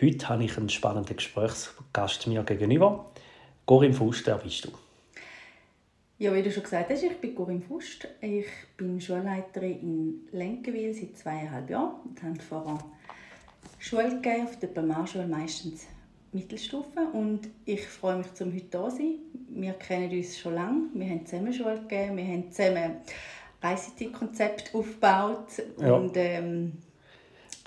Heute habe ich einen spannenden Gesprächsgast mir gegenüber. Corinne Fust, wer bist du? Ja, wie du schon gesagt hast, ich bin Corinne Fust. Ich bin Schulleiterin in Lenkenwil seit zweieinhalb Jahren und habe vorher Schule gegeben, auf der Primarschule meistens Mittelstufe. Und ich freue mich, zum heute hier zu sein. Wir kennen uns schon lange. Wir haben zusammen Schule gegeben, wir haben zusammen ICT-Konzept aufgebaut. Ja. Und, ähm,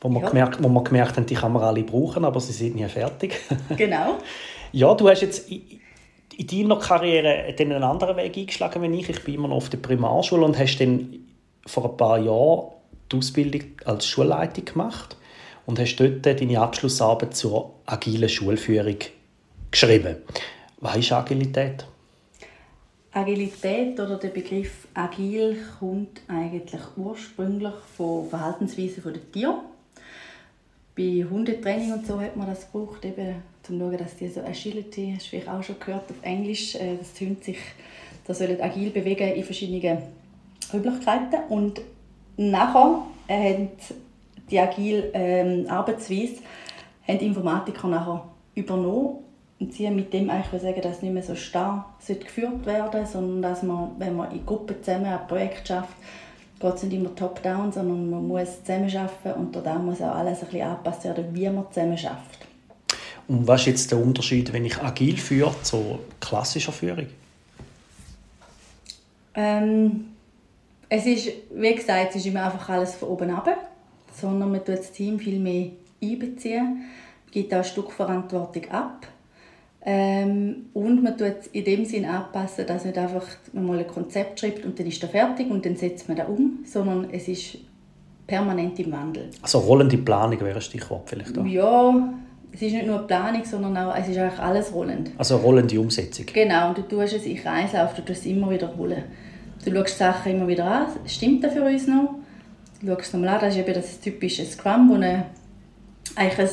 wo wir, ja. gemerkt, wo wir gemerkt haben, die kann man alle brauchen, aber sie sind nie fertig. Genau. ja, du hast jetzt in, deiner Karriere einen anderen Weg eingeschlagen als ich. Ich bin immer noch auf der Primarschule und hast dann vor ein paar Jahren die Ausbildung als Schulleitung gemacht und hast dort deine Abschlussarbeit zur agilen Schulführung geschrieben. Was ist Agilität? Agilität oder der Begriff agil kommt eigentlich ursprünglich von Verhaltensweisen der Tiere bei Hundetraining und so hat man das gebraucht, eben, um zu schauen, dass die so Agility, hast du vielleicht auch schon gehört auf Englisch, äh, das Hund sich da sollen agil bewegen in verschiedenen Möglichkeiten. Und nachher haben die agile ähm, Arbeitsweise haben die Informatiker nachher übernommen und sie haben mit dem eigentlich sagen, dass nicht mehr so starr geführt werden sondern dass man, wenn man in Gruppen zusammen ein Projekt schafft, geht es nicht immer top-down, sondern man muss zusammenarbeiten und da muss auch alles ein bisschen angepasst werden, wie man zusammen schafft. Und was ist jetzt der Unterschied, wenn ich agil führe zu klassischer Führung? Ähm, es ist, wie gesagt, es ist immer einfach alles von oben ab, sondern man tut das Team viel mehr einbeziehen, gibt auch ein Stück Verantwortung ab ähm, und man tut in dem Sinn anpassen, dass nicht einfach man mal ein Konzept schreibt und dann ist er fertig und dann setzt man das um, sondern es ist permanent im Wandel. Also rollende Planung wäre ein Stichwort vielleicht auch. Ja, es ist nicht nur Planung, sondern auch, es ist eigentlich alles rollend. Also rollende Umsetzung. Genau, und du tust es in Kreislauf, du tust es immer wiederholen. Du schaust Sachen immer wieder an, stimmt das für uns noch? Du schaust es nochmal an, das ist eben das typische Scrum, wo eine, eigentlich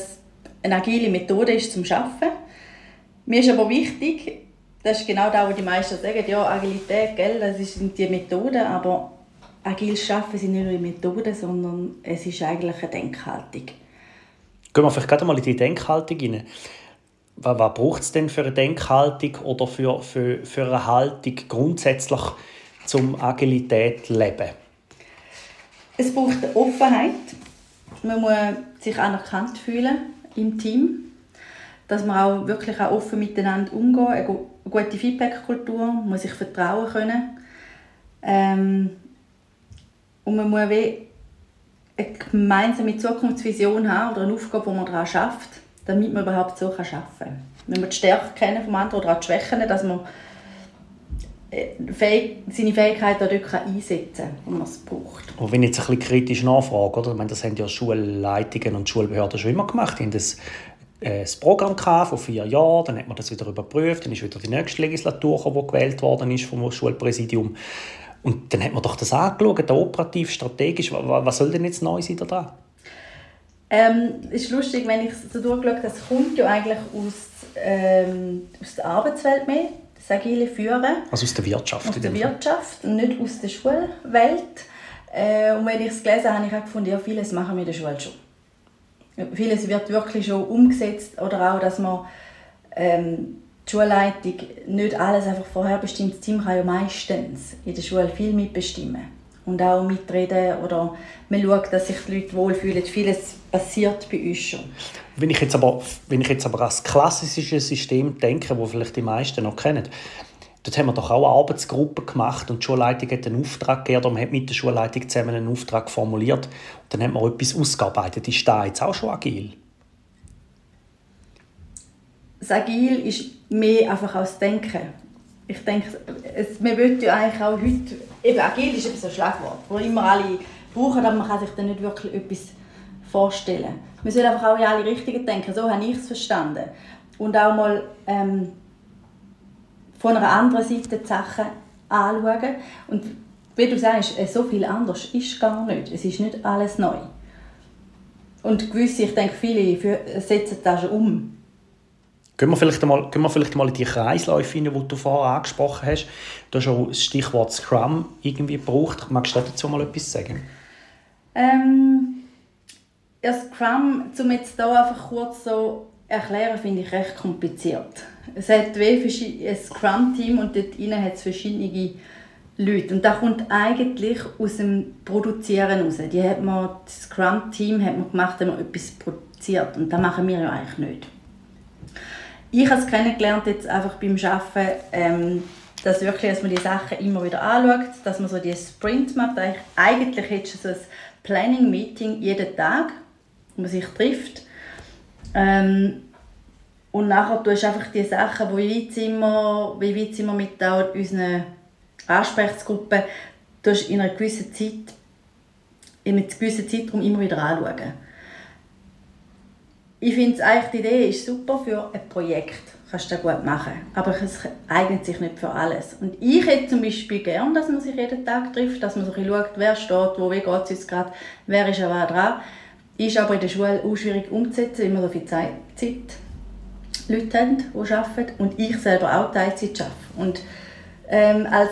eine agile Methode ist zum Arbeiten mir ist aber wichtig, das ist genau das, was die meisten sagen, ja, Agilität, gell, das sind die Methoden, aber agil schaffen sind nicht nur Methoden, sondern es ist eigentlich eine Denkhaltung. Gehen wir vielleicht gerade mal in die Denkhaltung rein. Was, was braucht es denn für eine Denkhaltung oder für, für, für eine Haltung grundsätzlich zum Agilität leben? Es braucht Offenheit. Man muss sich anerkannt fühlen im Team dass man auch wirklich auch offen miteinander umgehen, eine gute Feedback-Kultur, muss sich vertrauen können. Ähm, und man muss eine gemeinsame Zukunftsvision haben oder eine Aufgabe, die man daran schafft, damit man überhaupt so arbeiten kann. Man muss die Stärken kennen vom anderen oder auch die Schwächen, dass man äh, seine Fähigkeiten dort einsetzen kann, wenn man es braucht. Und wenn ich jetzt ein bisschen kritisch nachfrage, oder? Ich meine, das haben ja Schulleitungen und Schulbehörden schon immer gemacht, haben das äh, das Programm von vier Jahren, dann hat man das wieder überprüft, dann ist wieder die nächste Legislatur, die gewählt worden ist vom Schulpräsidium. Und dann hat man doch das angeschaut, operativ, strategisch, was soll denn jetzt neu sein da Ähm, es ist lustig, wenn ich so durchschaue, das kommt ja eigentlich aus, ähm, aus der Arbeitswelt mehr, das agile Führen. Also aus der Wirtschaft? Aus der Wirtschaft und nicht aus der Schulwelt. Äh, und wenn ich es gelesen habe, habe ich auch gefunden, ja, vieles machen wir in der Schule schon. Vieles wird wirklich schon umgesetzt oder auch, dass man ähm, die Schulleitung nicht alles einfach vorherbestimmt. Das Team kann ja meistens in der Schule viel mitbestimmen und auch mitreden oder man schaut, dass sich die Leute wohlfühlen. Vieles passiert bei uns schon. Wenn ich jetzt aber, wenn ich jetzt aber an das klassische System denke, das vielleicht die meisten noch kennen, Dort haben wir doch auch Arbeitsgruppen gemacht und die Schulleitung hat einen Auftrag gegeben, man hat mit der Schulleitung zusammen einen Auftrag formuliert und dann hat man etwas ausgearbeitet. Ist das jetzt auch schon agil? Das Agil ist mehr einfach als Denken. Ich denke, es, man will ja eigentlich auch heute, eben agil ist ein Schlagwort, das immer alle brauchen, aber man kann sich dann nicht wirklich etwas vorstellen. Man soll einfach auch in alle Richtungen denken, so habe ich es verstanden. Und auch mal ähm, von einer anderen Seite die Sachen anschauen. Und wie du sagst, äh, so viel anders ist gar nicht. Es ist nicht alles neu. Und gewisse, ich denke, viele setzen das schon um. Gehen wir, vielleicht mal, gehen wir vielleicht mal in die Kreisläufe rein, die du vorher angesprochen hast. Du hast auch das Stichwort Scrum irgendwie gebraucht. Magst du dazu mal etwas sagen? Ähm, ja, Scrum, um jetzt hier einfach kurz so erklären, finde ich recht kompliziert. Es hat ein Scrum-Team und dort hat es verschiedene Leute. Und das kommt eigentlich aus dem Produzieren raus. Die hat man, das Scrum-Team hat man gemacht, wenn man etwas produziert. Und das machen wir ja eigentlich nicht. Ich habe es kennengelernt jetzt einfach beim Arbeiten, ähm, dass, wirklich, dass man die Sachen immer wieder anschaut, dass man so die Sprint macht. Eigentlich hättest du so ein Planning-Meeting jeden Tag, wo man sich trifft. Ähm, und nachher tust du einfach die Sachen, wie weit sind wir, wie weit sind wir mit unseren Ansprechgruppen, tust in einer gewissen Zeit, in einem gewissen Zeitraum immer wieder anschauen. Ich finde eigentlich, die Idee ist super für ein Projekt. Kannst du gut machen. Aber es eignet sich nicht für alles. Und ich hätte zum Beispiel gern, dass man sich jeden Tag trifft, dass man so schaut, wer steht, wo, wie geht es jetzt gerade, wer ist an dran. Ist aber in der Schule auch schwierig umzusetzen, wir so viel Zeit Leute haben, die arbeiten und ich selber auch Teilzeit arbeite. Und ähm, als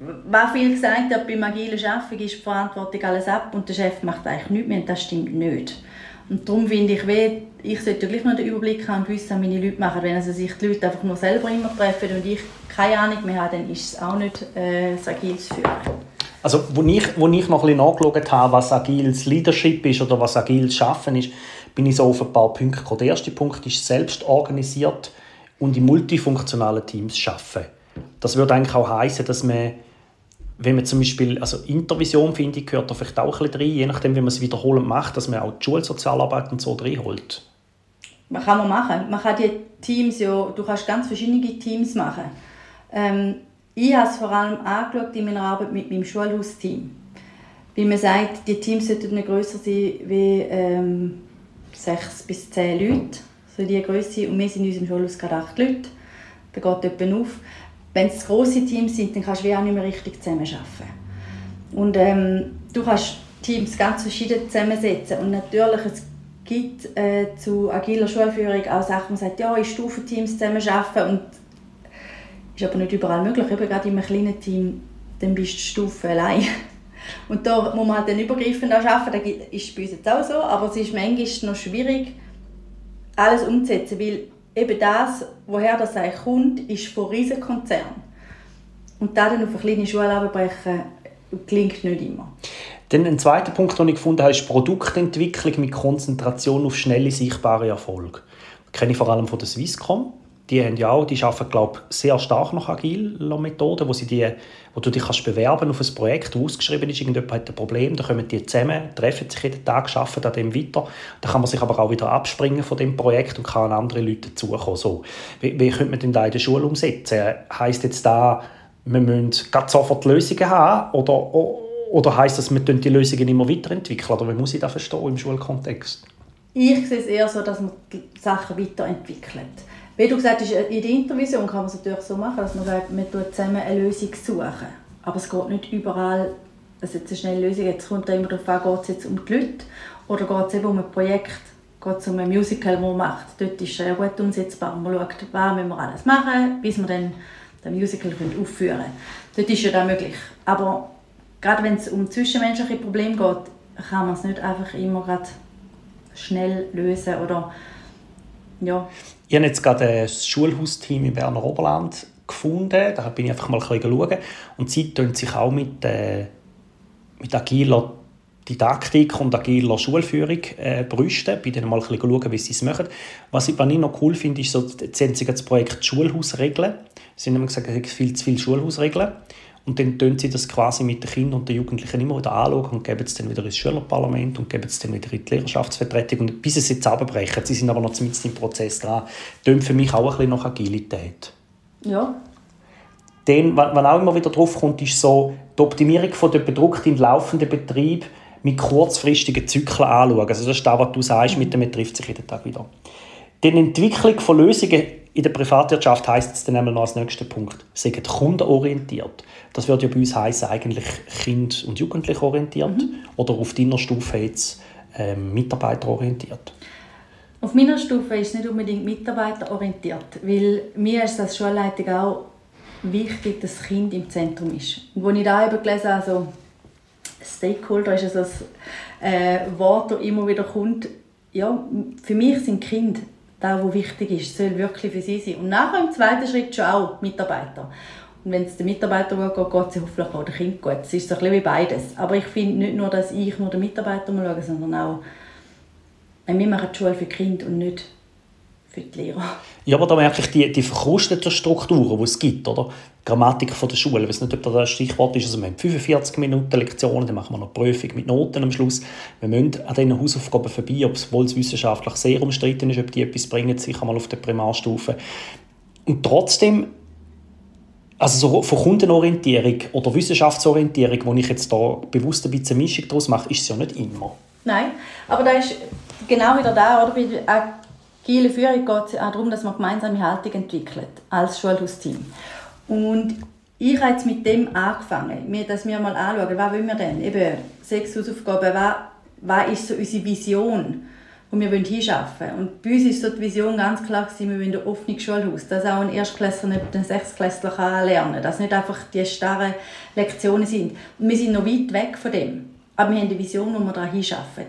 was viel gesagt hat, beim agilen Arbeiten ist die Verantwortung alles ab und der Chef macht eigentlich nichts mehr und das stimmt nicht. Und darum finde ich, wie, ich sollte gleich noch den Überblick haben und wissen, was meine Leute machen. Wenn also sich die Leute einfach nur selber immer treffen und ich keine Ahnung mehr habe, dann ist es auch nicht äh, das agiles Führen. Also, wo ich, wo ich noch ein bisschen nachgeschaut habe, was agiles Leadership ist oder was agiles Schaffen ist, bin ich so auf ein paar Punkte gekommen. Der erste Punkt ist selbst organisiert und in multifunktionalen Teams arbeiten. Das würde eigentlich auch heißen, dass man, wenn man zum Beispiel, also Intervision finde ich, gehört da vielleicht auch ein bisschen rein, je nachdem, wie man es wiederholend macht, dass man auch die Schulsozialarbeit und so reinholt. Was kann man machen? Man kann die Teams ja, du kannst ganz verschiedene Teams machen. Ähm, ich habe es vor allem angeschaut in meiner Arbeit mit meinem Schulhausteam. Wie man sagt, die Teams sollten nicht grösser sein wie ähm, sechs bis zehn Leute, so die Größe. Und wir sind in unserem Schulhaus gerade acht Leute. Da geht jemand auf. Wenn es grosse Teams sind, dann kannst du auch nicht mehr richtig zusammenarbeiten. Und ähm, du kannst Teams ganz verschieden zusammensetzen. Und natürlich, es gibt äh, zu agiler Schulführung auch Sachen, man sagt, ja, in Stufenteams zusammenarbeiten. Und ist aber nicht überall möglich. Eben gerade in einem kleinen Team, dann bist du Stufe allein. Und da muss man halt dann übergreifend arbeiten, das ist bei uns jetzt auch so, aber es ist manchmal noch schwierig, alles umzusetzen, weil eben das, woher das eigentlich kommt, ist von Riesenkonzernen. Und da dann auf eine kleine Schule abbrechen, klingt nicht immer. Dann ein zweiter Punkt, den ich gefunden habe, ist Produktentwicklung mit Konzentration auf schnelle, sichtbare Erfolge. Das kenne ich vor allem von der Swisscom die haben ja auch, die arbeiten, glaube sehr stark nach agilen Methoden, wo, sie die, wo du dich kannst bewerben auf ein Projekt, das ausgeschrieben ist, irgendjemand hat ein Problem, dann kommen die zusammen, treffen sich jeden Tag, arbeiten an dem weiter. Dann kann man sich aber auch wieder abspringen von dem Projekt und kann an andere Leute dazukommen. So. Wie, wie könnte man denn da in der Schule umsetzen? Heißt jetzt da, wir müssen sofort Lösungen haben oder, oder heisst das, wir die Lösungen immer weiterentwickeln? Oder wie muss ich das verstehen im Schulkontext? Ich sehe es eher so, dass man die Sachen weiterentwickelt. Wie du gesagt hast, in der Intervision kann man es natürlich so machen, dass man sagt, man tut zusammen eine Lösung suchen. Aber es geht nicht überall, dass jetzt eine schnelle Lösung Jetzt kommt es immer darauf an, geht es jetzt um die Leute oder geht es eben um ein Projekt, geht es um ein Musical, das man macht. Dort ist es gut umsetzbar. Man schaut, was müssen wir alles machen, bis wir dann das Musical aufführen können. Dort ist ja das möglich. Aber gerade wenn es um zwischenmenschliche Probleme geht, kann man es nicht einfach immer gerade schnell lösen oder ja. Ich habe jetzt gerade ein Schulhausteam im Berner Oberland gefunden. Da bin ich einfach mal ein schauen. Und sie tun sich auch mit, äh, mit agiler Didaktik und agiler Schulführung äh, brüsten. Bei denen mal ein bisschen schauen, wie sie es machen. Was ich, was ich noch cool finde, ist so, jetzt haben sie das Projekt Schulhausregeln. Sie haben gesagt, es gibt viel zu viele Schulhausregeln. Und dann tun sie das quasi mit den Kindern und den Jugendlichen immer wieder anschauen und geben es dann wieder ins Schülerparlament und geben es dann wieder in die Lehrerschaftsvertretung. Und bis es jetzt abbrechen, sie sind aber noch mitten im Prozess dran, tönt für mich auch ein bisschen nach Agilität. Ja. Dann, was auch immer wieder drauf kommt, ist so die Optimierung von der Bedruckten in laufenden Betrieb mit kurzfristigen Zyklen anschauen. Also das ist das, was du sagst, mit dem trifft sich jeden Tag wieder. Die Entwicklung von Lösungen in der Privatwirtschaft heisst es dann einmal noch als nächster Punkt, sind kundenorientiert. Das würde ja bei uns heißen eigentlich kind- und jugendlich orientiert mhm. oder auf deiner Stufe jetzt ähm, mitarbeiterorientiert. Auf meiner Stufe ist es nicht unbedingt mitarbeiterorientiert, weil mir ist als Schulleitung auch wichtig, dass das Kind im Zentrum ist. Und als ich da eben gelesen habe, also Stakeholder ist also das äh, Wort, das immer wieder kommt, ja, für mich sind Kinder das, was wichtig ist, soll wirklich für sie sein. Und nachher im zweiten Schritt schon auch Mitarbeiter. Und wenn es den Mitarbeiter gut geht, geht es hoffentlich auch dem Kind gut. Es ist so ein bisschen wie beides. Aber ich finde nicht nur, dass ich nur den Mitarbeiter schaue, sondern auch, wir machen die Schule für Kinder und nicht für die Lehrer. Ja, aber da merke ich die, die verkrusteten Strukturen, die es gibt, oder? Grammatik von der Schule, ich weiß nicht, ob das ein Stichwort ist, also wir haben 45 Minuten Lektionen, dann machen wir noch Prüfung mit Noten am Schluss. Wir müssen an diesen Hausaufgaben vorbei, obwohl es wissenschaftlich sehr umstritten ist, ob die etwas bringen, sicher mal auf der Primarstufe. Und trotzdem, also so von Kundenorientierung oder Wissenschaftsorientierung, wo ich jetzt da bewusst ein bisschen Mischung daraus mache, ist es ja nicht immer. Nein, aber da ist genau wieder da, oder? Bei agile Führung geht es auch darum, dass man gemeinsame Haltung entwickelt als Schulhausteam. Und ich habe jetzt mit dem angefangen, dass wir mal anschauen, was wollen wir denn? Eben sechs Hausaufgaben, was, was ist so unsere Vision, wo wir hinschaffen wollen. Und bei uns ist so die Vision ganz klar gewesen, wir wollen ein offenes Schulhaus, dass auch ein Erstklässler nicht ein Sechstklässler lernen kann, dass nicht einfach die starren Lektionen sind. Und wir sind noch weit weg von dem, aber wir haben eine Vision, wo wir da hinschaffen.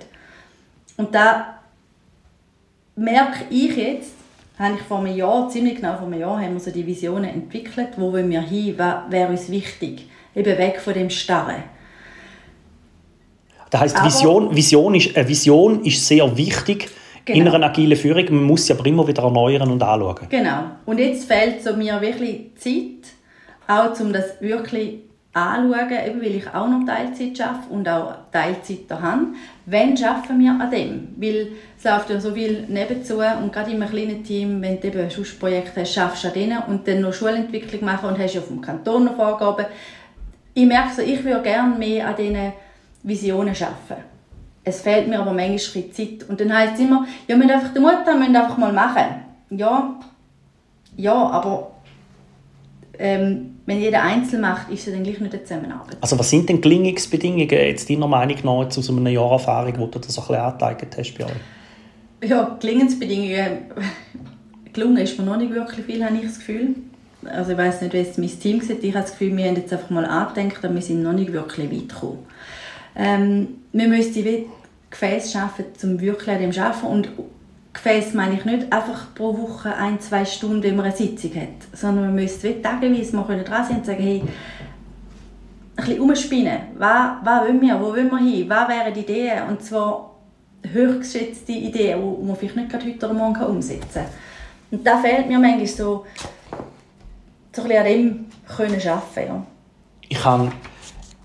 Und da merke ich jetzt, habe ich vor einem Jahr, ziemlich genau vor einem Jahr, haben wir so die Visionen entwickelt, wo wollen wir hin, was wäre uns wichtig, eben weg von dem Starren. Das heißt, Vision, Vision, ist, eine Vision ist sehr wichtig genau. in einer agilen Führung. Man muss sie aber immer wieder erneuern und anschauen. Genau. Und jetzt fehlt so mir wirklich Zeit, auch um das wirklich anschauen, eben weil ich auch noch Teilzeit arbeite und auch Teilzeit habe. Wann schaffen wir an dem? Weil es läuft ja so viel nebenzu und gerade in einem kleinen Team, wenn du eben ein Projekt hast, schaffst du an denen und dann noch Schulentwicklung machen und hast ja vom Kanton noch Vorgaben. Ich merke so, ich würde gerne mehr an diesen Visionen arbeiten. Es fehlt mir aber manchmal Zeit. Und dann heisst es immer, ja, wir müssen einfach den Mut haben, müssen einfach mal machen. Ja, ja, aber ähm, wenn jeder einzeln macht, ist es dann gleich nicht eine Zusammenarbeit. Also was sind denn Gelingungsbedingungen jetzt deiner Meinung nach jetzt aus einer Jahr Erfahrung, wo du das ein bisschen angeeignet hast bei euch? Ja, Gelingensbedingungen, gelungen ist mir noch nicht wirklich viel, habe ich das Gefühl. Also ich weiß nicht, wie es mein Team sieht. Ich habe das Gefühl, wir haben jetzt einfach mal angedenkt, aber wir sind noch nicht wirklich weit gekommen. Ähm, wir müssen Gefäße schaffen, um wirklich an dem zu arbeiten. Und Gefäß meine ich nicht einfach pro Woche ein, zwei Stunden, wenn man eine Sitzung hat, sondern man müsste wie tageweise mal dran sein und sagen, hey, ein bisschen umspinnen. Was, was wollen wir? Wo wollen wir hin? Was wären die Ideen? Und zwar höchstgeschätzte Ideen, die man vielleicht nicht gerade heute oder morgen umsetzen kann. Und da fehlt mir manchmal so, so ein bisschen an dem können arbeiten. Ja. Ich kann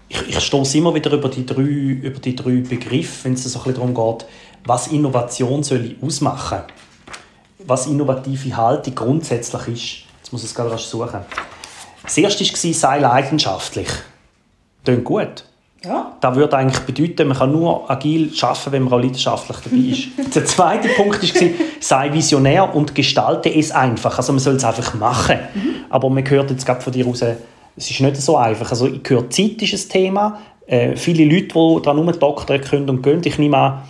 ich, ich stoße immer wieder über die drei, über die drei Begriffe, wenn es so ein bisschen darum geht, was Innovation soll ausmachen was innovative Haltung grundsätzlich ist. Jetzt muss ich es gerade rasch suchen. Das erste war, sei leidenschaftlich. Klingt gut. Ja. Das würde eigentlich bedeuten, man kann nur agil arbeiten, wenn man auch leidenschaftlich dabei ist. Der zweite Punkt war, sei visionär und gestalte es einfach. Also man soll es einfach machen. Mhm. Aber man hört jetzt gerade von dir raus, es ist nicht so einfach. Also ich höre, Zeit ist ein Thema. Äh, viele Leute, die daran rumdoktern können und gehen. Ich nehme an,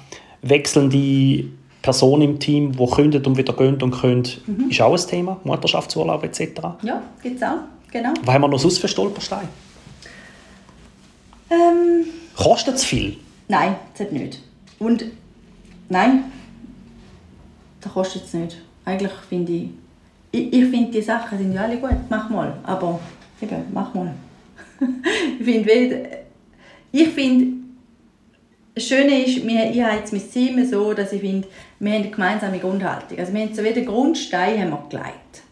wechselnde Personen im Team, die können und wieder gehen und können, mhm. ist auch ein Thema. Mutterschaftsurlaub etc. Ja, gibt es auch. Genau. Was haben wir noch sonst für Stolpersteine? Ähm, Kostet es viel? Nein, das nicht. Und nein, das kostet es nicht. Eigentlich finde ich, ich, ich finde die Sachen sind ja alle gut, mach mal, aber eben, mach mal. ich finde, ich finde, das Schöne ist, wir, ich habe jetzt mein Team so, dass ich finde, wir haben eine gemeinsame Grundhaltung. Also wir haben so wie den Grundstein haben wir gelegt.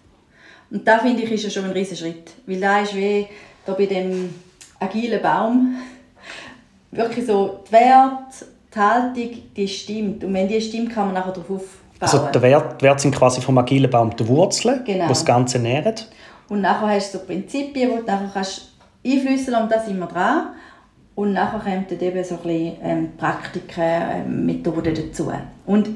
Und da finde ich, ist ja schon ein riesiger Schritt. Weil da ist wie da bei dem agilen Baum wirklich so die Werte, die Haltung, die stimmt. Und wenn die stimmt, kann man nachher darauf aufbauen. Also der Wert, Wert sind quasi vom agilen Baum die Wurzeln, genau. die das Ganze nähren. Und nachher hast du so Prinzipien, die du nachher kannst einflüssen und da sind wir dran. Und nachher kommen dann eben so ein bisschen ähm, Praktiken, ähm, Methoden dazu. Und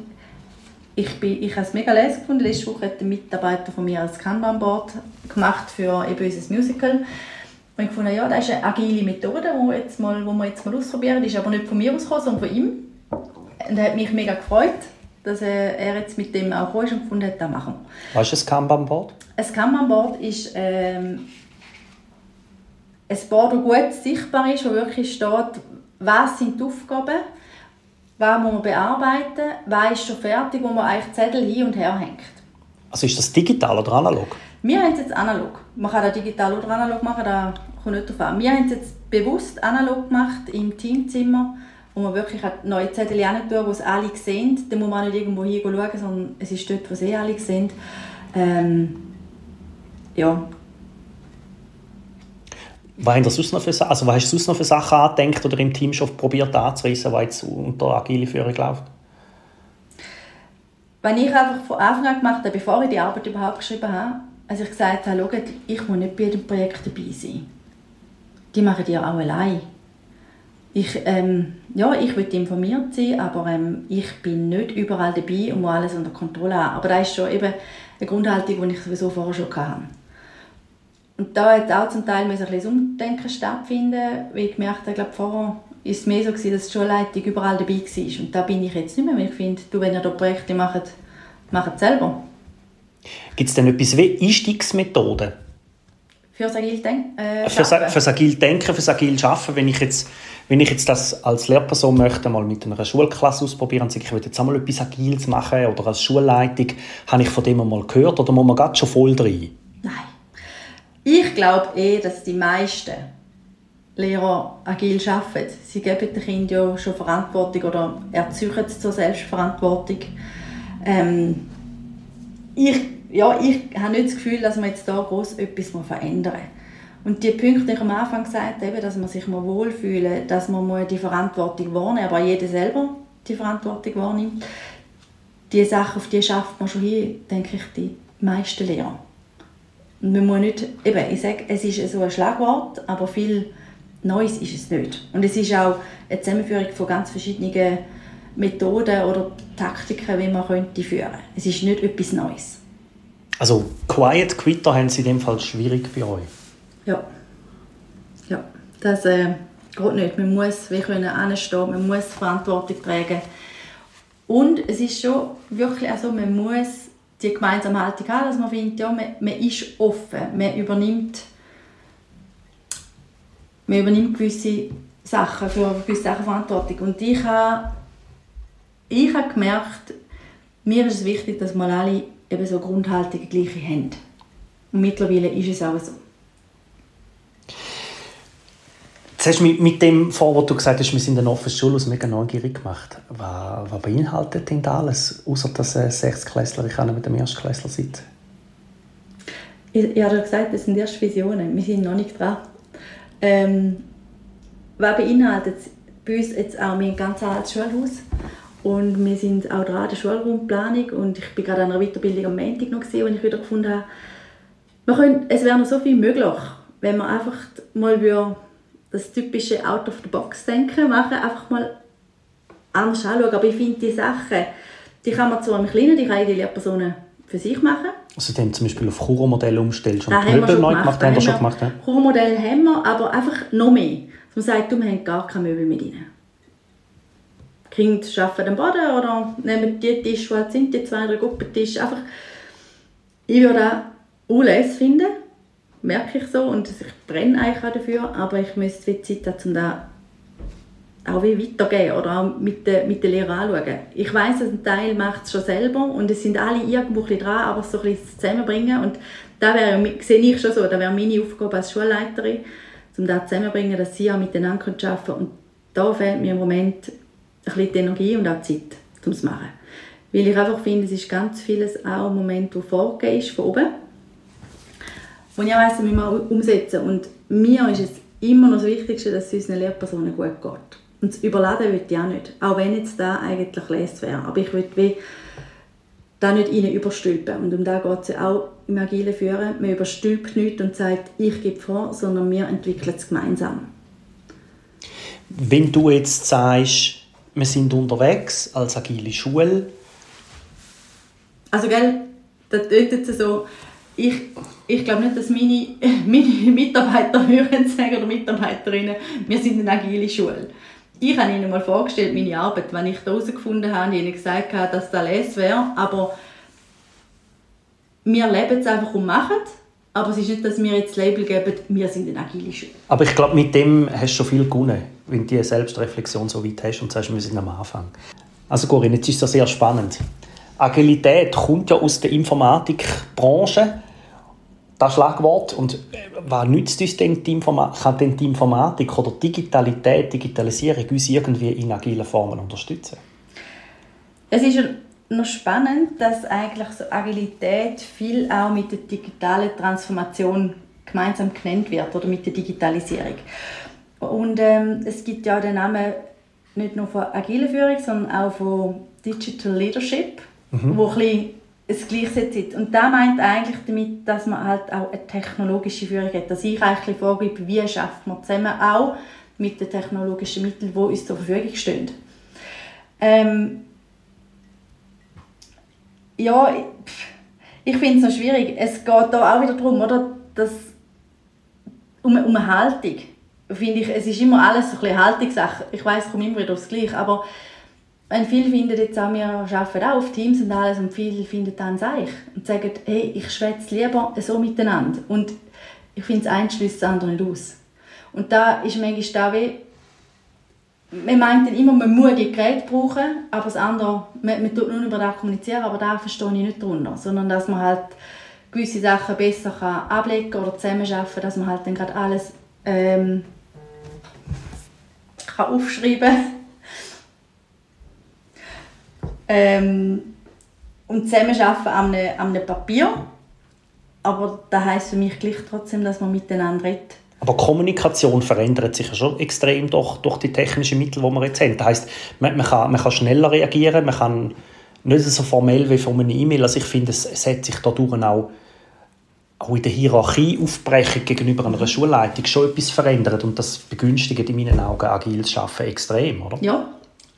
ich, bin, ich habe es mega leise gefunden. Letzte Woche hat ein Mitarbeiter von mir ein Kanban-Board gemacht für eben unser Musical. Und ich fand, ja, das ist eine agile Methode, die jetzt mal, wo wir jetzt mal ausprobieren. Die ist aber nicht von mir ausgekommen, sondern von ihm. Und er hat mich mega gefreut, dass er jetzt mit dem auch gekommen ist und gefunden hat, das machen Was ist ein Kanban-Board? Ein Kanban-Board ist ähm, ein Board, das gut sichtbar ist, wo wirklich steht, was sind die Aufgaben, was muss man bearbeiten, was ist schon fertig, wo man eigentlich Zettel hin und her hängt. Also ist das digital oder analog? Wir haben es jetzt analog. Man kann das digital oder analog machen, da kommt nicht drauf an. Wir haben es jetzt bewusst analog gemacht im Teamzimmer, wo man wirklich neue Zettel tun wo es alle sehen. Da muss man nicht irgendwo hinschauen, sondern es ist dort, wo sie alle sehen. Ähm, ja, was du sonst noch für, also was hast du sonst noch für Sachen angedenkt oder im Team schon probiert anzureissen, was jetzt unter agile Führung läuft? Wenn ich einfach von Anfang an gemacht habe, bevor ich die Arbeit überhaupt geschrieben habe, als ich gesagt habe, schaut, ich muss nicht bei jedem Projekt dabei sein. Die machen die auch allein. Ich, ähm, ja, ich will informiert sein, aber ähm, ich bin nicht überall dabei und muss alles unter Kontrolle haben. Aber das ist schon eben eine Grundhaltung, die ich sowieso vorher schon hatte. Und da hat auch zum Teil ein bisschen Umdenken stattfinden, weil ich gemerkt habe, glaube, vorher ist es mehr so gewesen, dass die Schulleitung überall dabei war. Und da bin ich jetzt nicht mehr, weil ich finde, du, wenn ihr da Projekte macht, macht es selber. Gibt es denn etwas wie Einstiegsmethoden? Fürs agil Denken? Äh, fürs, fürs agil Denken, fürs agil Schaffen, wenn ich jetzt wenn ich jetzt das als Lehrperson möchte, mal mit einer Schulklasse ausprobieren ich will jetzt einmal etwas Agiles machen oder als Schulleitung, habe ich von dem mal gehört oder muss man gerade schon voll drin? Ich glaube eh, dass die meisten Lehrer agil arbeiten. Sie geben den Kindern ja schon Verantwortung oder sie zur Selbstverantwortung. Ähm, ich, ja, ich habe nicht das Gefühl, dass man jetzt da groß etwas verändern muss. Und die Punkte, die ich am Anfang gesagt habe, dass man sich mal wohlfühlen dass man die Verantwortung wahrnehmen aber jeder selber die Verantwortung wahrnimmt, die Sachen, auf die schafft man schon hin, denke ich, die meisten Lehrer. Man muss nicht, eben, ich sage, es ist so ein Schlagwort, aber viel Neues ist es nicht. Und es ist auch eine Zusammenführung von ganz verschiedenen Methoden oder Taktiken, wie man könnte führen. Es ist nicht etwas Neues. Also Quiet Quitter haben Sie in dem Fall schwierig bei euch? Ja. Ja, das äh, geht nicht. Man muss wie können anstehen, man muss Verantwortung tragen. Und es ist schon wirklich also, man muss die gemeinsame Haltung haben, dass man findet, ja, man, man ist offen, man übernimmt, man übernimmt gewisse Sachen, für gewisse Sachen Verantwortung. Und ich habe, ich habe gemerkt, mir ist es wichtig, dass wir alle eben so Grundhaltungen gleiche haben. Und mittlerweile ist es auch so. Jetzt hast du mit, mit dem vor, wo du gesagt hast, wir sind eine offene Schule, mega neugierig gemacht. Was, was beinhaltet denn da alles, außer dass ein Sechstklässler ich mit dem Erstklässler sitze? Ich, ich habe gesagt, das sind erst Visionen. Wir sind noch nicht dran. Ähm, was beinhaltet bei uns jetzt auch mein ganz altes Schulhaus und wir sind auch dran an der Schulraumplanung und ich bin gerade an einer Weiterbildung am Montag noch gesehen, wo ich wieder gefunden habe, wir können, es wäre noch so viel möglich, wenn man einfach mal das typische Out-of-the-Box-Denken machen, einfach mal anders anschauen. Aber ich finde, die Sachen, die kann man zwar im Kleinen, die kann die Lehrpersonen für sich machen. Also dann zum Beispiel auf Churro-Modell umstellen, schon die Möbel neu gemacht, haben wir schon gemacht. Ja? Churro-Modell haben wir, aber einfach noch mehr. Man sagt, du, wir haben gar keine Möbel mit rein. Die Kinder arbeiten am Boden oder nehmen die Tische, die sind, die zwei, drei Gruppentische. Einfach, ich würde auch finden, merke ich so und ich brenne eigentlich auch dafür, aber ich müsste die Zeit haben, um das auch wie weitergeben oder auch mit den, mit den Lehrern anschauen. Ich weiß, ein Teil macht es schon selber und es sind alle irgendwo ein dran, aber so ein bisschen zusammenbringen und da wäre, sehe ich schon so, da wäre meine Aufgabe als Schulleiterin, um das zusammenzubringen, dass sie auch miteinander arbeiten können und da fehlt mir im Moment ein bisschen die Energie und auch die Zeit, um es zu machen. Weil ich einfach finde, es ist ganz vieles auch im Moment, wo vorgegeben ist von oben die ich weiss, müssen wir umsetzen. Und mir ist es immer noch das Wichtigste, dass es unseren Lehrpersonen gut geht. Und das Überladen will ich auch nicht. Auch wenn jetzt da eigentlich lesen wäre. Aber ich will wie da nicht ihnen überstülpen. Und um da geht es auch im agilen Führen. Man überstülpt nichts und sagt, ich gebe vor, sondern wir entwickeln es gemeinsam. Wenn du jetzt sagst, wir sind unterwegs als agile Schule, Also, gell, das tötet so, ich, ich glaube nicht, dass meine, meine Mitarbeiter hören sagen oder Mitarbeiterinnen, wir sind eine agile Schule. Ich habe ihnen mal vorgestellt, meine Arbeit, wenn ich herausgefunden habe, ihnen gesagt habe, dass das les wäre, aber wir leben es einfach und machen. Aber es ist nicht, dass wir jetzt das Label geben, wir sind eine agile Schule. Aber ich glaube, mit dem hast du schon viel gewonnen, wenn du die Selbstreflexion so weit hast und sagst, wir sind am Anfang. Also Corinne, jetzt ist das sehr spannend. Agilität kommt ja aus der Informatikbranche, das Schlagwort. Und äh, was nützt uns denn die Informatik, kann denn die Informatik oder Digitalität, Digitalisierung uns irgendwie in agilen Formen unterstützen? Es ist noch spannend, dass eigentlich so Agilität viel auch mit der digitalen Transformation gemeinsam genannt wird oder mit der Digitalisierung. Und ähm, es gibt ja den Namen nicht nur von agiler Führung, sondern auch von Digital Leadership, mhm. wo ein bisschen es gleichsetzt. Und da meint eigentlich damit, dass man halt auch eine technologische Führung hat. Dass ich eigentlich vorgebe, wie schafft man zusammen auch mit den technologischen Mitteln, die uns zur Verfügung stehen. Ähm, ja, ich finde es noch schwierig. Es geht da auch wieder darum, oder, dass um, um eine Haltung. Finde ich, es ist immer alles ein bisschen Haltungssache. Ich weiß, es kommt immer wieder aufs Gleiche, aber wenn viele finden jetzt auch, wir arbeiten auch auf Teams und alles und viele finden dann Seich und sagen, hey, ich schwätze lieber so miteinander. Und ich finde, das eine schließt das andere nicht aus. Und da ist manchmal da wie, man meint dann immer, man muss die Geräte brauchen, aber das andere, man, man tut nur über das kommunizieren, aber da verstehe ich nicht darunter, sondern dass man halt gewisse Sachen besser kann ablegen oder zusammenarbeiten, dass man halt dann gerade alles ähm, kann aufschreiben ähm, und zusammenarbeiten an einem, an einem Papier, aber das heisst für mich gleich trotzdem, dass man miteinander redet aber Kommunikation verändert sich ja schon extrem durch, durch die technischen Mittel, die wir jetzt haben. Das heisst, man, man, kann, man kann schneller reagieren, man kann nicht so formell wie von einer E-Mail. Also ich finde, es, hat sich dadurch auch, auch in der Hierarchie Aufbrechung gegenüber einer Schulleitung schon etwas verändert und das begünstigt in meinen Augen agiles Arbeiten extrem, oder? Ja,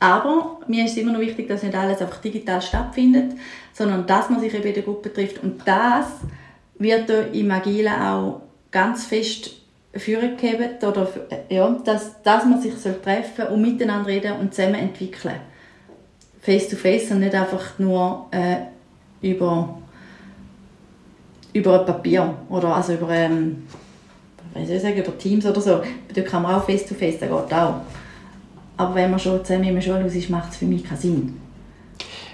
aber mir ist immer noch wichtig, dass nicht alles einfach digital stattfindet, sondern dass man sich eben in der Gruppe trifft und das wird im Agilen auch ganz fest Führung geben, oder, ja, dass, dass man sich treffen soll und miteinander reden und zusammen entwickeln. Face to face und nicht einfach nur äh, über, über ein Papier oder also über, ähm, ich sagen, über Teams oder so. Da kann man auch face to face, das geht auch. Aber wenn man schon zusammen im Schulhaus ist, macht es für mich keinen Sinn.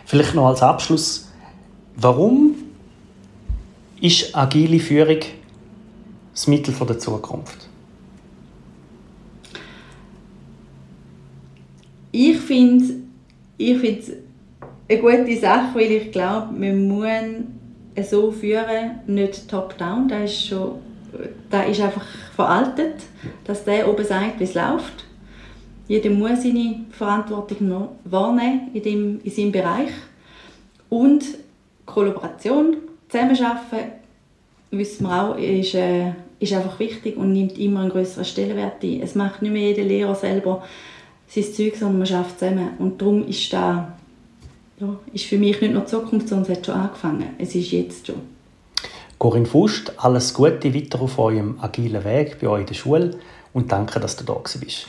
Vielleicht noch als Abschluss, warum ist agile Führung das Mittel der Zukunft? Ich finde ich es eine gute Sache, weil ich glaube, man muss so führen, nicht top-down. Das ist, schon, das ist einfach veraltet, dass der oben sagt, wie es läuft. Jeder muss seine Verantwortung wahrnehmen in, dem, in seinem Bereich. Und Kollaboration, Zusammenarbeiten, wissen wir auch, ist, äh, ist einfach wichtig und nimmt immer einen größeren Stellenwert ein. Es macht nicht mehr jeder Lehrer selber sein Zeug, sondern man schafft zusammen. Und darum ist da ja, ist für mich nicht nur die Zukunft, sondern es hat schon angefangen. Es ist jetzt schon. Corinne Fust, alles Gute weiter auf eurem agilen Weg bei euch in der Schule und danke, dass du da bist.